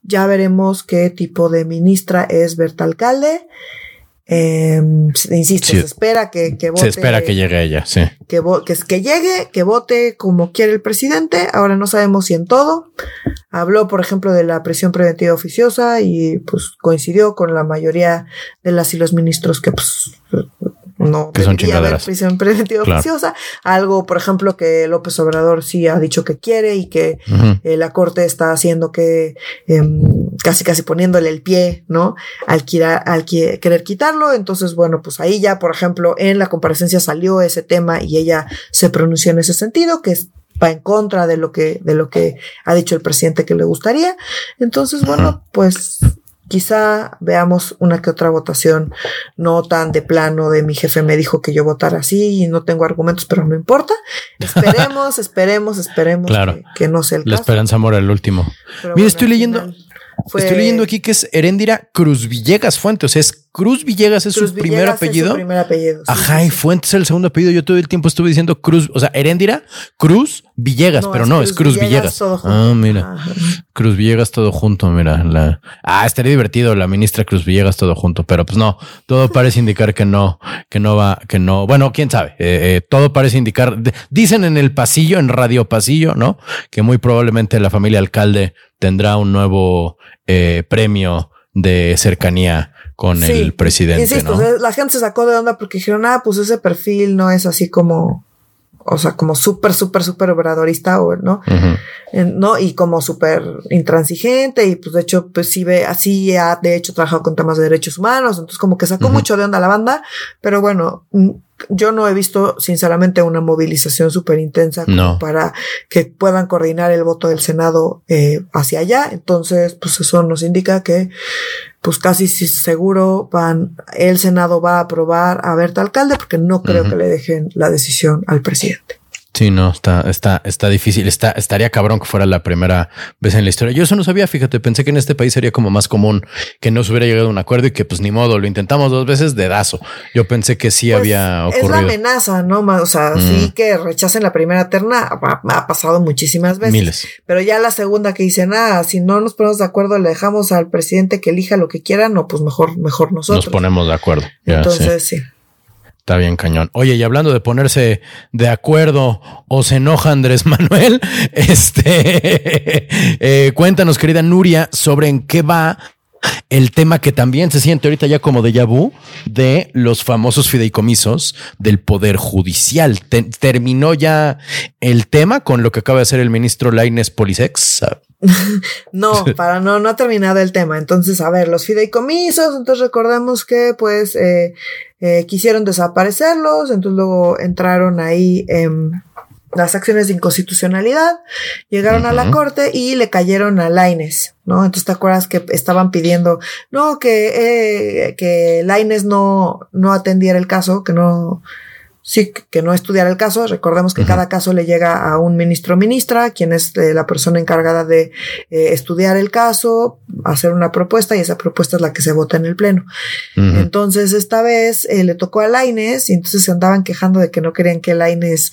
Ya veremos qué tipo de ministra es Berta Alcalde. Eh, insisto, se espera que, que, vote.
Se espera que llegue ella, sí.
Que, que, que llegue, que vote como quiere el presidente. Ahora no sabemos si en todo. Habló, por ejemplo, de la prisión preventiva oficiosa y pues coincidió con la mayoría de las y los ministros que pues no
que son chingaderas.
prisión preventiva oficiosa. Algo, por ejemplo, que López Obrador sí ha dicho que quiere y que eh, la Corte está haciendo que em, casi casi poniéndole el pie, ¿no? Al, al querer quitarlo. Entonces, bueno, pues ahí ya, por ejemplo, en la comparecencia salió ese tema y ella se pronunció en ese sentido, que va en contra de lo que, de lo que ha dicho el presidente que le gustaría. Entonces, bueno, pues quizá veamos una que otra votación no tan de plano de mi jefe me dijo que yo votara así y no tengo argumentos, pero no importa. Esperemos, esperemos, esperemos
claro.
que, no sea el
La esperanza mora el último. Mira, estoy leyendo, estoy leyendo aquí que es Heréndira Cruz Villegas Fuente, o sea, es Cruz Villegas es su primer apellido.
primer apellido.
Ajá, y Fuentes es el segundo apellido. Yo todo el tiempo estuve diciendo Cruz, o sea, Heréndira, Cruz Villegas, pero no, es Cruz Villegas. ah, mira. Cruz Villegas todo junto, mira. La... Ah, estaría divertido la ministra Cruz Villegas todo junto, pero pues no, todo parece indicar que no, que no va, que no. Bueno, quién sabe. Eh, eh, todo parece indicar, dicen en el pasillo, en Radio Pasillo, ¿no? Que muy probablemente la familia alcalde tendrá un nuevo eh, premio de cercanía con el presidente. Insisto,
la gente se sacó de onda porque dijeron, ah, pues ese perfil no es así como, o sea, como súper, súper, súper obradorista, ¿no? ¿no? Y como súper intransigente y pues de hecho, pues sí ve, así ha de hecho trabajado con temas de derechos humanos, entonces como que sacó mucho de onda la banda, pero bueno, yo no he visto, sinceramente, una movilización súper intensa para que puedan coordinar el voto del Senado eh, hacia allá. Entonces, pues eso nos indica que, pues casi seguro van, el Senado va a aprobar a Berta Alcalde porque no creo que le dejen la decisión al presidente.
Sí, no, está, está, está difícil. Está, estaría cabrón que fuera la primera vez en la historia. Yo eso no sabía, fíjate, pensé que en este país sería como más común que no se hubiera llegado a un acuerdo y que pues ni modo, lo intentamos dos veces de dazo. Yo pensé que sí pues, había ocurrido. Es la
amenaza, ¿no? O sea, sí mm. que rechacen la primera terna ha, pasado muchísimas veces.
Miles.
Pero ya la segunda que dicen, ah, si no nos ponemos de acuerdo, le dejamos al presidente que elija lo que quiera, no, pues mejor, mejor nosotros.
Nos ponemos de acuerdo.
Entonces, sí.
Está bien cañón. Oye, y hablando de ponerse de acuerdo o se enoja Andrés Manuel, este, eh, cuéntanos, querida Nuria, sobre en qué va el tema que también se siente ahorita ya como de vu de los famosos fideicomisos del Poder Judicial. ¿Terminó ya el tema con lo que acaba de hacer el ministro Laines Polisex?
no, para no, no ha terminado el tema. Entonces, a ver, los fideicomisos, entonces recordemos que pues eh, eh, quisieron desaparecerlos, entonces luego entraron ahí en las acciones de inconstitucionalidad, llegaron a la corte y le cayeron a Laines, ¿no? Entonces te acuerdas que estaban pidiendo, no, que, eh, que Laines no, no atendiera el caso, que no, sí, que no estudiar el caso. Recordemos que cada caso le llega a un ministro o ministra, quien es eh, la persona encargada de eh, estudiar el caso, hacer una propuesta y esa propuesta es la que se vota en el pleno. Entonces, esta vez eh, le tocó a Laines y entonces se andaban quejando de que no querían que Laines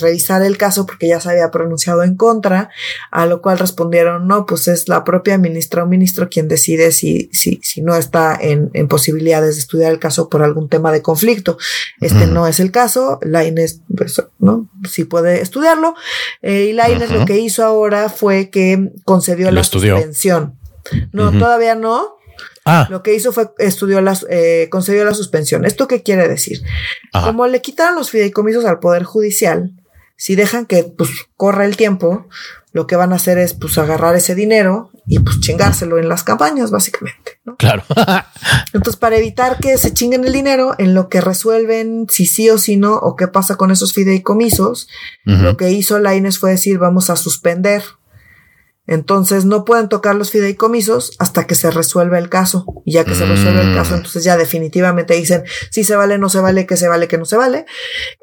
revisara el caso porque ya se había pronunciado en contra, a lo cual respondieron, no, pues es la propia ministra o ministro quien decide si, si, si no está en, en posibilidades de estudiar el caso por algún tema de conflicto. Este no no es el caso. La Inés, pues, ¿no? Sí puede estudiarlo. Eh, y la Inés lo que hizo ahora fue que concedió la suspensión. No, todavía no. Ah. Lo que hizo fue estudió las, eh, concedió la suspensión. ¿Esto qué quiere decir? Como le quitaron los fideicomisos al Poder Judicial, si dejan que pues corra el tiempo, lo que van a hacer es pues agarrar ese dinero y pues chingárselo en las campañas, básicamente.
Claro.
Entonces, para evitar que se chinguen el dinero en lo que resuelven si sí o si no, o qué pasa con esos fideicomisos, lo que hizo Laines fue decir, vamos a suspender entonces no pueden tocar los fideicomisos hasta que se resuelva el caso. Y ya que se resuelve el caso, mm. entonces ya definitivamente dicen si se vale, no se vale, que se vale, que no se vale.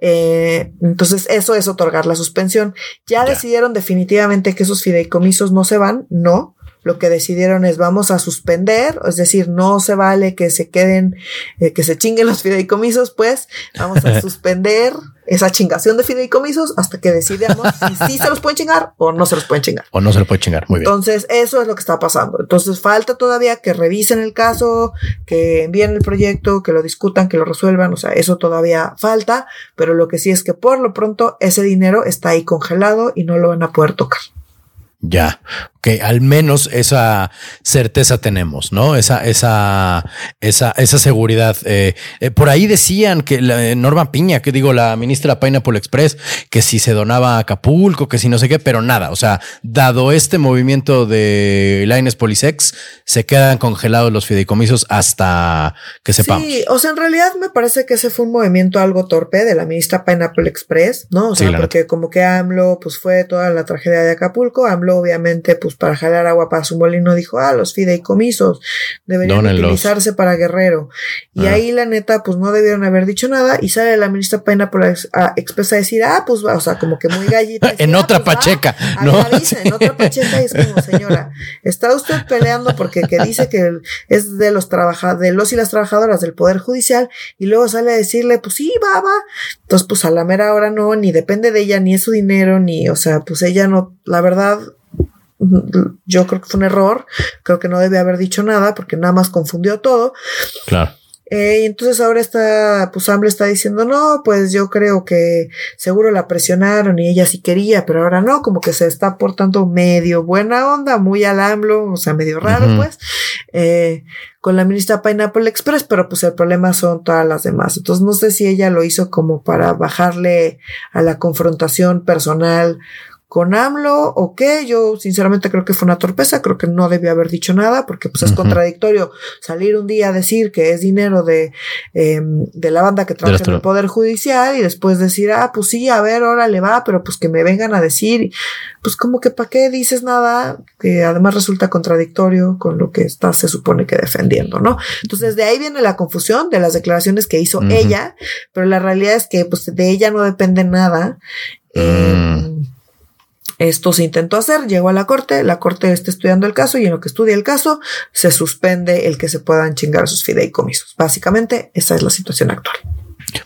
Eh, entonces eso es otorgar la suspensión. Ya, decidieron definitivamente que esos fideicomisos no se van, no lo que decidieron es vamos a suspender, es decir, no se vale que se queden, eh, que se chinguen los fideicomisos, pues vamos a suspender esa chingación de fideicomisos hasta que decidamos si sí se los pueden chingar o no se los pueden chingar.
O no se los pueden chingar, muy bien.
Entonces, eso es lo que está pasando. Entonces, falta todavía que revisen el caso, que envíen el proyecto, que lo discutan, que lo resuelvan. O sea, eso todavía falta, pero lo que sí es que por lo pronto ese dinero está ahí congelado y no lo van a poder tocar.
Ya, que al menos esa certeza tenemos, ¿no? Esa, esa, esa, esa seguridad. Eh, eh, por ahí decían que la, eh, Norma Piña, que digo, la ministra Pineapple Express, que si se donaba a Acapulco, que si no sé qué, pero nada. O sea, dado este movimiento de Lines Polisex, se quedan congelados los fideicomisos hasta que sepamos.
Sí, o sea, en realidad me parece que ese fue un movimiento algo torpe de la ministra Pineapple Express, ¿no? O sea, porque como que AMLO, pues fue toda la tragedia de Acapulco, AMLO obviamente, pues para jalar agua para su molino, dijo, ah, los fideicomisos deberían utilizarse para Guerrero. Y ah. ahí la neta, pues no debieron haber dicho nada y sale la ministra Paina por a, expresa decir, ah, pues, o sea, como que muy gallita.
en otra ah, pues, pacheca, ¿no?
en otra pacheca y es como, señora, está usted peleando porque que dice que es de los trabajadores, de los y las trabajadoras del Poder Judicial y luego sale a decirle, pues sí, va, va. Entonces, pues a la mera hora no, ni depende de ella, ni es su dinero, ni, o sea, pues ella no, la verdad, yo creo que fue un error, creo que no debe haber dicho nada porque nada más confundió todo.
Claro.
Eh, y entonces ahora está, pues Amble está diciendo, no, pues yo creo que seguro la presionaron y ella sí quería, pero ahora no, como que se está portando medio buena onda, muy al AMLO, o sea, medio raro, pues, eh, con la ministra Pineapple Express, pero pues el problema son todas las demás. Entonces no sé si ella lo hizo como para bajarle a la confrontación personal con AMLO o qué. Yo sinceramente creo que fue una torpeza, creo que no debió haber dicho nada porque pues es contradictorio salir un día a decir que es dinero de, em, de la banda que trabaja en el Poder Judicial y después decir, ah, pues sí, a ver, ahora le va, pero pues que me vengan a decir, pues como que para qué dices nada, que además resulta contradictorio con lo que está se supone que defendiendo, ¿no? Entonces de ahí viene la confusión de las declaraciones que hizo ella, pero la realidad es que pues de ella no depende nada. Eh, esto se intentó hacer, llegó a la corte, la corte está estudiando el caso y en lo que estudia el caso se suspende el que se puedan chingar sus fideicomisos. Básicamente, esa es la situación actual.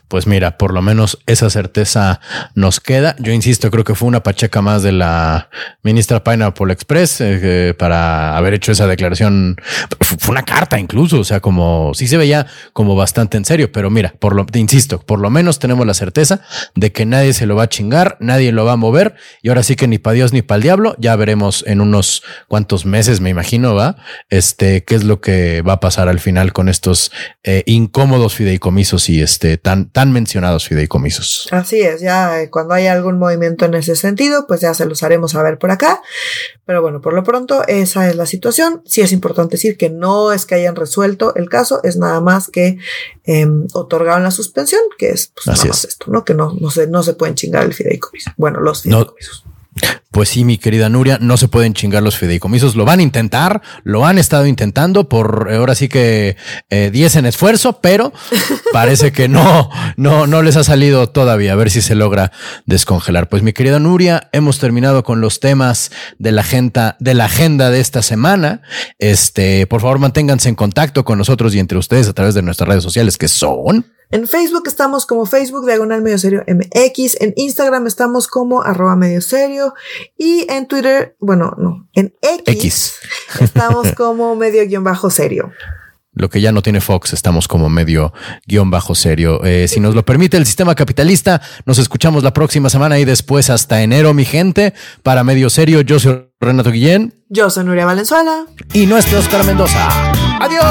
Pues mira, por lo menos esa certeza nos queda. Yo insisto, creo que fue una pacheca más de la ministra Pineapple Express eh, para haber hecho esa declaración. Fue una carta incluso, o sea, como sí se veía como bastante en serio, pero mira, por lo, insisto, por lo menos tenemos la certeza de que nadie se lo va a chingar, nadie lo va a mover y ahora sí que ni para Dios ni para el diablo, ya veremos en unos cuantos meses, me imagino, va, este, qué es lo que va a pasar al final con estos eh, incómodos fideicomisos y este tan tan, mencionados fideicomisos.
Así es, ya eh, cuando haya algún movimiento en ese sentido, pues ya se los haremos a ver por acá. Pero bueno, por lo pronto esa es la situación. Sí es importante decir que no es que hayan resuelto el caso, es nada más que em, otorgaron la suspensión, que es pues, nada más esto, ¿no? Que no, no, se, no se pueden chingar el fideicomiso. Bueno, los fideicomisos.
Pues sí, mi querida Nuria, no se pueden chingar los fideicomisos. Lo van a intentar, lo han estado intentando por eh, ahora sí que 10 eh, en esfuerzo, pero parece que no, no, no les ha salido todavía. A ver si se logra descongelar. Pues mi querida Nuria, hemos terminado con los temas de la agenda, de la agenda de esta semana. Este, por favor, manténganse en contacto con nosotros y entre ustedes a través de nuestras redes sociales que son
en Facebook estamos como Facebook Diagonal Medio Serio MX. En Instagram estamos como arroba medio serio. Y en Twitter, bueno, no, en X, estamos como medio guion bajo serio.
lo que ya no tiene Fox, estamos como medio guion bajo serio. Eh, si nos lo permite el sistema capitalista, nos escuchamos la próxima semana y después hasta enero, mi gente. Para medio serio, yo soy Renato Guillén.
Yo soy Nuria Valenzuela.
Y nuestro Oscar Mendoza. ¡Adiós!